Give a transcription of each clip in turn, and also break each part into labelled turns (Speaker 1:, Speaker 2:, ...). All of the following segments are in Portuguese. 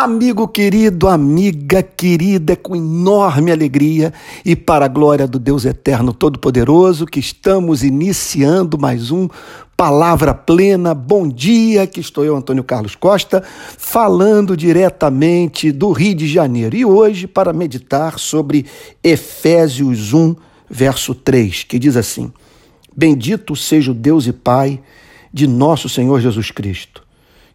Speaker 1: Amigo querido, amiga querida, é com enorme alegria e para a glória do Deus Eterno Todo-Poderoso que estamos iniciando mais um Palavra Plena. Bom dia, que estou eu, Antônio Carlos Costa, falando diretamente do Rio de Janeiro e hoje para meditar sobre Efésios 1, verso 3, que diz assim: Bendito seja o Deus e Pai de nosso Senhor Jesus Cristo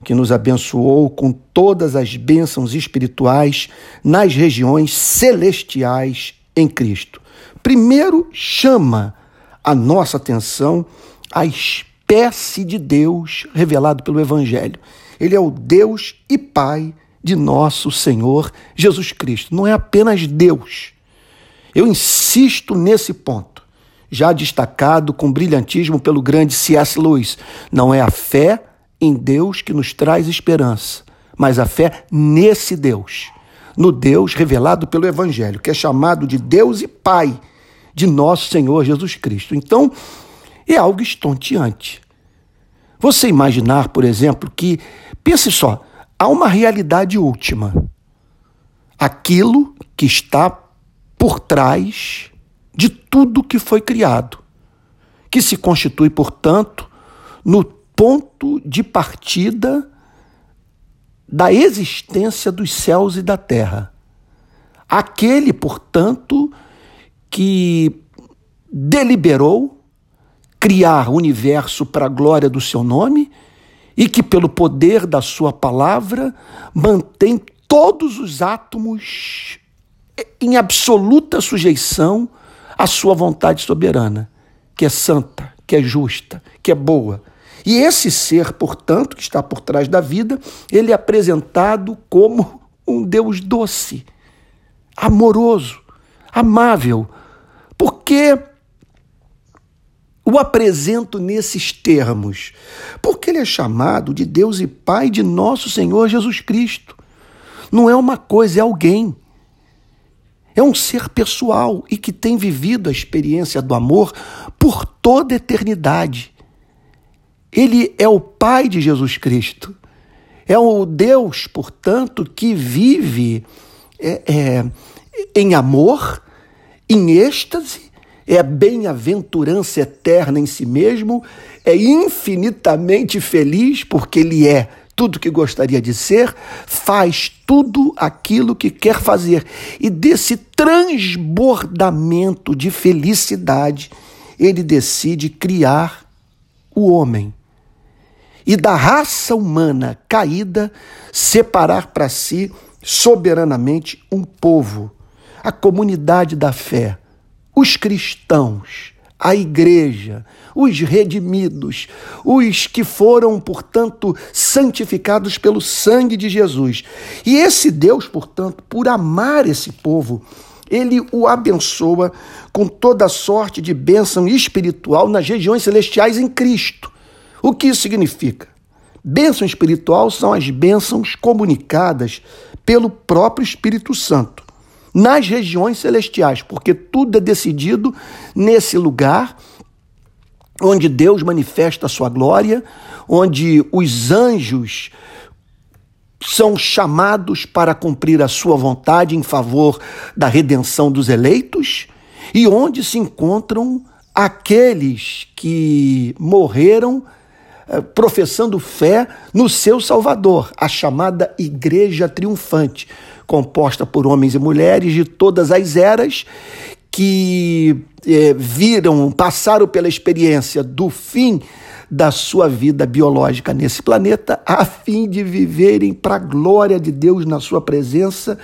Speaker 1: que nos abençoou com todas as bênçãos espirituais nas regiões celestiais em Cristo. Primeiro, chama a nossa atenção a espécie de Deus revelado pelo Evangelho. Ele é o Deus e Pai de nosso Senhor Jesus Cristo. Não é apenas Deus. Eu insisto nesse ponto, já destacado com brilhantismo pelo grande C.S. Lewis. Não é a fé em Deus que nos traz esperança, mas a fé nesse Deus, no Deus revelado pelo Evangelho, que é chamado de Deus e Pai de nosso Senhor Jesus Cristo. Então, é algo estonteante. Você imaginar, por exemplo, que, pense só, há uma realidade última. Aquilo que está por trás de tudo que foi criado, que se constitui, portanto, no ponto de partida da existência dos céus e da terra. Aquele, portanto, que deliberou criar o universo para a glória do seu nome e que, pelo poder da sua palavra, mantém todos os átomos em absoluta sujeição à sua vontade soberana, que é santa, que é justa, que é boa e esse ser, portanto, que está por trás da vida, ele é apresentado como um Deus doce, amoroso, amável. Porque o apresento nesses termos? Porque ele é chamado de Deus e Pai de nosso Senhor Jesus Cristo. Não é uma coisa, é alguém. É um ser pessoal e que tem vivido a experiência do amor por toda a eternidade. Ele é o Pai de Jesus Cristo. É o Deus, portanto, que vive é, é, em amor, em êxtase, é bem-aventurança eterna em si mesmo, é infinitamente feliz porque ele é tudo que gostaria de ser, faz tudo aquilo que quer fazer. E desse transbordamento de felicidade, ele decide criar o homem e da raça humana caída separar para si soberanamente um povo, a comunidade da fé, os cristãos, a igreja, os redimidos, os que foram, portanto, santificados pelo sangue de Jesus. E esse Deus, portanto, por amar esse povo, ele o abençoa com toda sorte de bênção espiritual nas regiões celestiais em Cristo. O que isso significa? Bênção espiritual são as bênçãos comunicadas pelo próprio Espírito Santo nas regiões celestiais, porque tudo é decidido nesse lugar onde Deus manifesta a sua glória, onde os anjos são chamados para cumprir a sua vontade em favor da redenção dos eleitos e onde se encontram aqueles que morreram professando fé no seu Salvador, a chamada Igreja Triunfante, composta por homens e mulheres de todas as eras que é, viram, passaram pela experiência do fim da sua vida biológica nesse planeta, a fim de viverem para a glória de Deus na sua presença,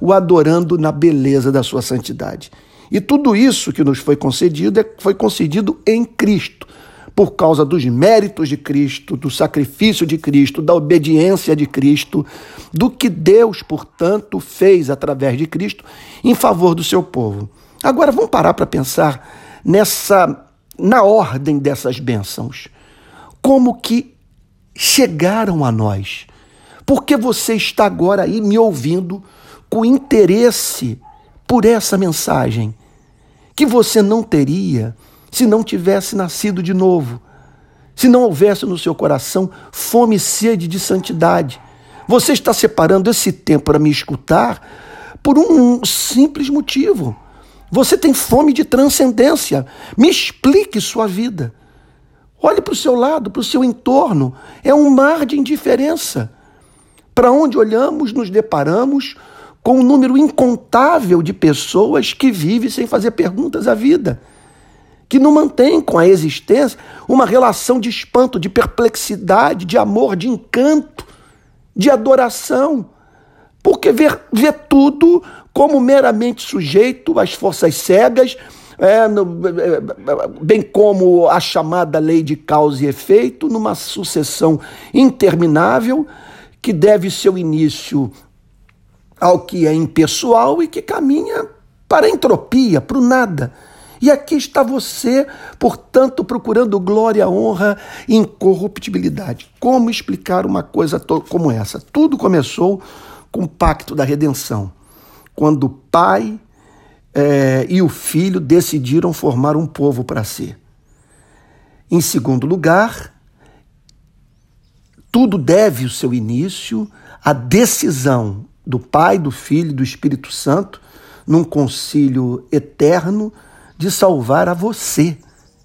Speaker 1: o adorando na beleza da sua santidade. E tudo isso que nos foi concedido é, foi concedido em Cristo por causa dos méritos de Cristo, do sacrifício de Cristo, da obediência de Cristo, do que Deus, portanto, fez através de Cristo em favor do seu povo. Agora vamos parar para pensar nessa na ordem dessas bênçãos. Como que chegaram a nós? Porque você está agora aí me ouvindo com interesse por essa mensagem que você não teria se não tivesse nascido de novo, se não houvesse no seu coração fome e sede de santidade, Você está separando esse tempo para me escutar por um simples motivo. Você tem fome de transcendência. Me explique sua vida. Olhe para o seu lado, para o seu entorno. É um mar de indiferença. Para onde olhamos, nos deparamos com um número incontável de pessoas que vivem sem fazer perguntas à vida, que não mantêm com a existência uma relação de espanto, de perplexidade, de amor, de encanto, de adoração, porque vê, vê tudo como meramente sujeito às forças cegas, é, no, é, bem como a chamada lei de causa e efeito, numa sucessão interminável que deve seu início ao que é impessoal e que caminha para a entropia, para o nada. E aqui está você, portanto, procurando glória, honra e incorruptibilidade. Como explicar uma coisa como essa? Tudo começou com o pacto da redenção, quando o pai é, e o filho decidiram formar um povo para si. Em segundo lugar, tudo deve o seu início à decisão do Pai, do Filho e do Espírito Santo, num concílio eterno, de salvar a você,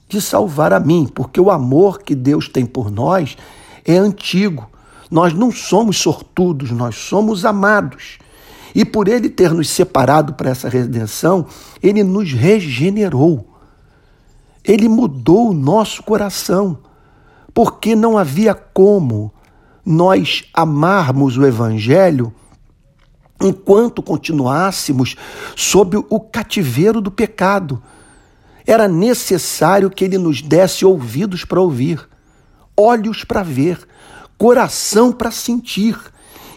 Speaker 1: de salvar a mim, porque o amor que Deus tem por nós é antigo. Nós não somos sortudos, nós somos amados. E por ele ter nos separado para essa redenção, ele nos regenerou. Ele mudou o nosso coração, porque não havia como nós amarmos o evangelho enquanto continuássemos sob o cativeiro do pecado. Era necessário que ele nos desse ouvidos para ouvir, olhos para ver, coração para sentir.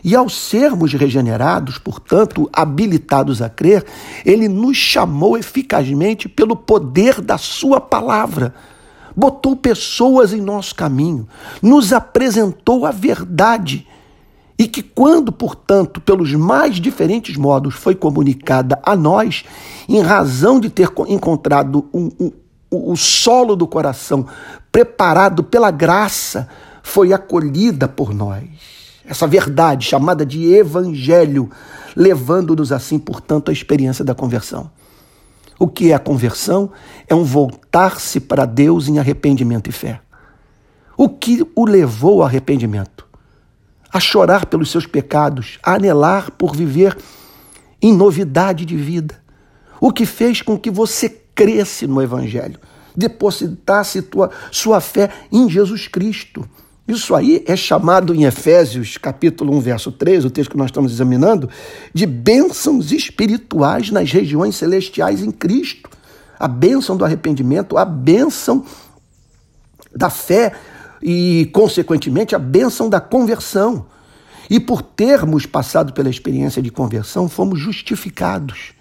Speaker 1: E ao sermos regenerados, portanto, habilitados a crer, ele nos chamou eficazmente pelo poder da sua palavra. Botou pessoas em nosso caminho, nos apresentou a verdade e que, quando, portanto, pelos mais diferentes modos foi comunicada a nós, em razão de ter encontrado o solo do coração preparado pela graça, foi acolhida por nós. Essa verdade chamada de evangelho, levando-nos assim, portanto, à experiência da conversão. O que é a conversão? É um voltar-se para Deus em arrependimento e fé. O que o levou ao arrependimento? A chorar pelos seus pecados, a anelar por viver em novidade de vida. O que fez com que você cresce no Evangelho, depositasse tua, sua fé em Jesus Cristo. Isso aí é chamado em Efésios, capítulo 1, verso 3, o texto que nós estamos examinando, de bênçãos espirituais nas regiões celestiais em Cristo. A bênção do arrependimento, a bênção da fé e, consequentemente, a bênção da conversão. E por termos passado pela experiência de conversão, fomos justificados,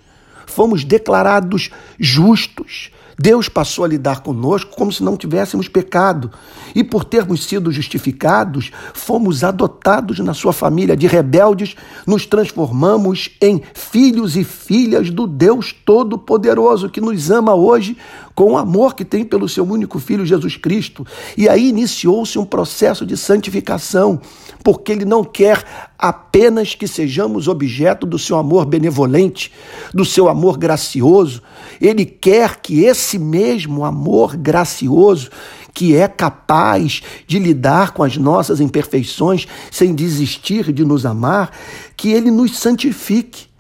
Speaker 1: fomos declarados justos. Deus passou a lidar conosco como se não tivéssemos pecado. E por termos sido justificados, fomos adotados na sua família. De rebeldes, nos transformamos em filhos e filhas do Deus Todo-Poderoso, que nos ama hoje com o amor que tem pelo seu único filho Jesus Cristo. E aí iniciou-se um processo de santificação, porque ele não quer apenas que sejamos objeto do seu amor benevolente, do seu amor gracioso. Ele quer que esse mesmo amor gracioso, que é capaz de lidar com as nossas imperfeições sem desistir de nos amar, que ele nos santifique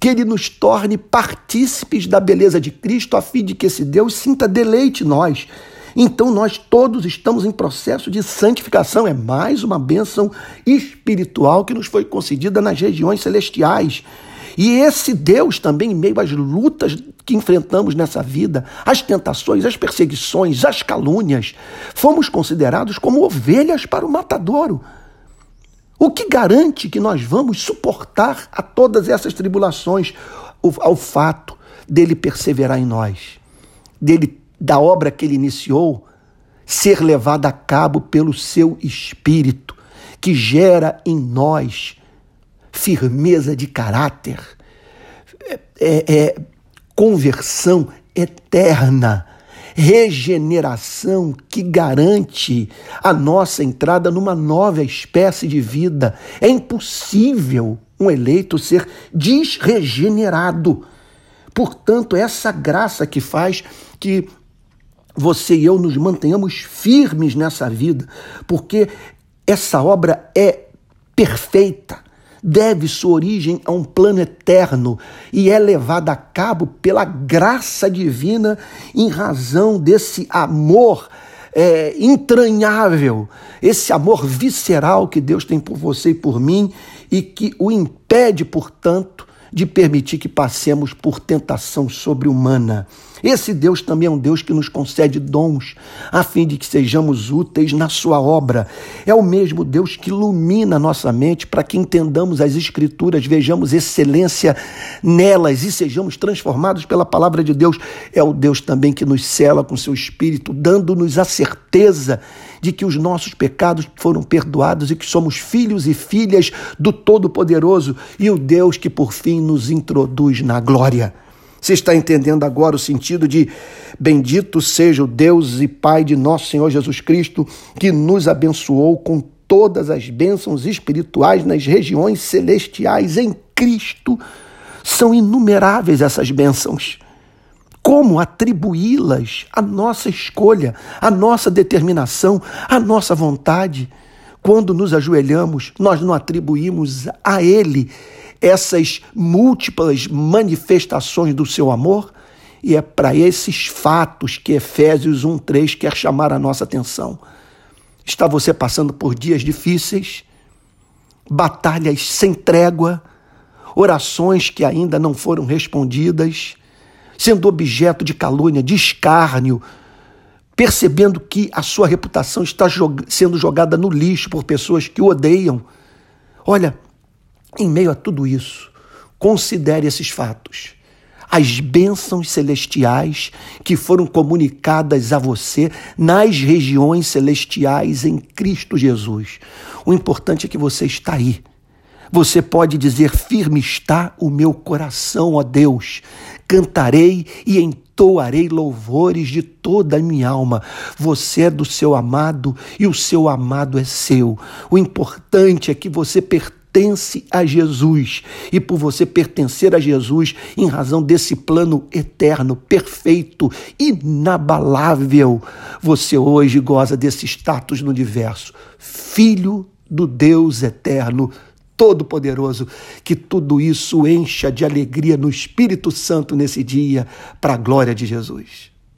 Speaker 1: que ele nos torne partícipes da beleza de Cristo, a fim de que esse Deus sinta deleite em nós. Então nós todos estamos em processo de santificação, é mais uma bênção espiritual que nos foi concedida nas regiões celestiais. E esse Deus também, em meio às lutas que enfrentamos nessa vida, as tentações, as perseguições, as calúnias, fomos considerados como ovelhas para o matadouro. O que garante que nós vamos suportar a todas essas tribulações, ao fato dele perseverar em nós, dele da obra que ele iniciou ser levada a cabo pelo seu espírito, que gera em nós firmeza de caráter, é, é, é conversão eterna, regeneração que garante a nossa entrada numa nova espécie de vida. É impossível um eleito ser desregenerado. Portanto, essa graça que faz que você e eu nos mantenhamos firmes nessa vida, porque essa obra é perfeita, deve sua origem a um plano eterno e é levada a cabo pela graça divina em razão desse amor é, entranhável, esse amor visceral que Deus tem por você e por mim e que o impede, portanto, de permitir que passemos por tentação sobre-humana. Esse Deus também é um Deus que nos concede dons, a fim de que sejamos úteis na sua obra. É o mesmo Deus que ilumina nossa mente para que entendamos as Escrituras, vejamos excelência nelas e sejamos transformados pela palavra de Deus. É o Deus também que nos cela com seu Espírito, dando-nos a certeza de que os nossos pecados foram perdoados e que somos filhos e filhas do Todo-Poderoso e o Deus que por fim nos introduz na glória. Você está entendendo agora o sentido de bendito seja o Deus e Pai de nosso Senhor Jesus Cristo, que nos abençoou com todas as bênçãos espirituais nas regiões celestiais em Cristo. São inumeráveis essas bênçãos. Como atribuí-las à nossa escolha, à nossa determinação, à nossa vontade? Quando nos ajoelhamos, nós não atribuímos a Ele essas múltiplas manifestações do seu amor, e é para esses fatos que Efésios 1:3 quer chamar a nossa atenção. Está você passando por dias difíceis, batalhas sem trégua, orações que ainda não foram respondidas, sendo objeto de calúnia, de escárnio, percebendo que a sua reputação está sendo jogada no lixo por pessoas que o odeiam. Olha, em meio a tudo isso, considere esses fatos. As bênçãos celestiais que foram comunicadas a você nas regiões celestiais em Cristo Jesus. O importante é que você está aí. Você pode dizer: firme está o meu coração, ó Deus. Cantarei e entoarei louvores de toda a minha alma. Você é do seu amado e o seu amado é seu. O importante é que você pertence pertence a Jesus. E por você pertencer a Jesus, em razão desse plano eterno, perfeito, inabalável, você hoje goza desse status no universo. Filho do Deus eterno, Todo-Poderoso, que tudo isso encha de alegria no Espírito Santo nesse dia, para a glória de Jesus.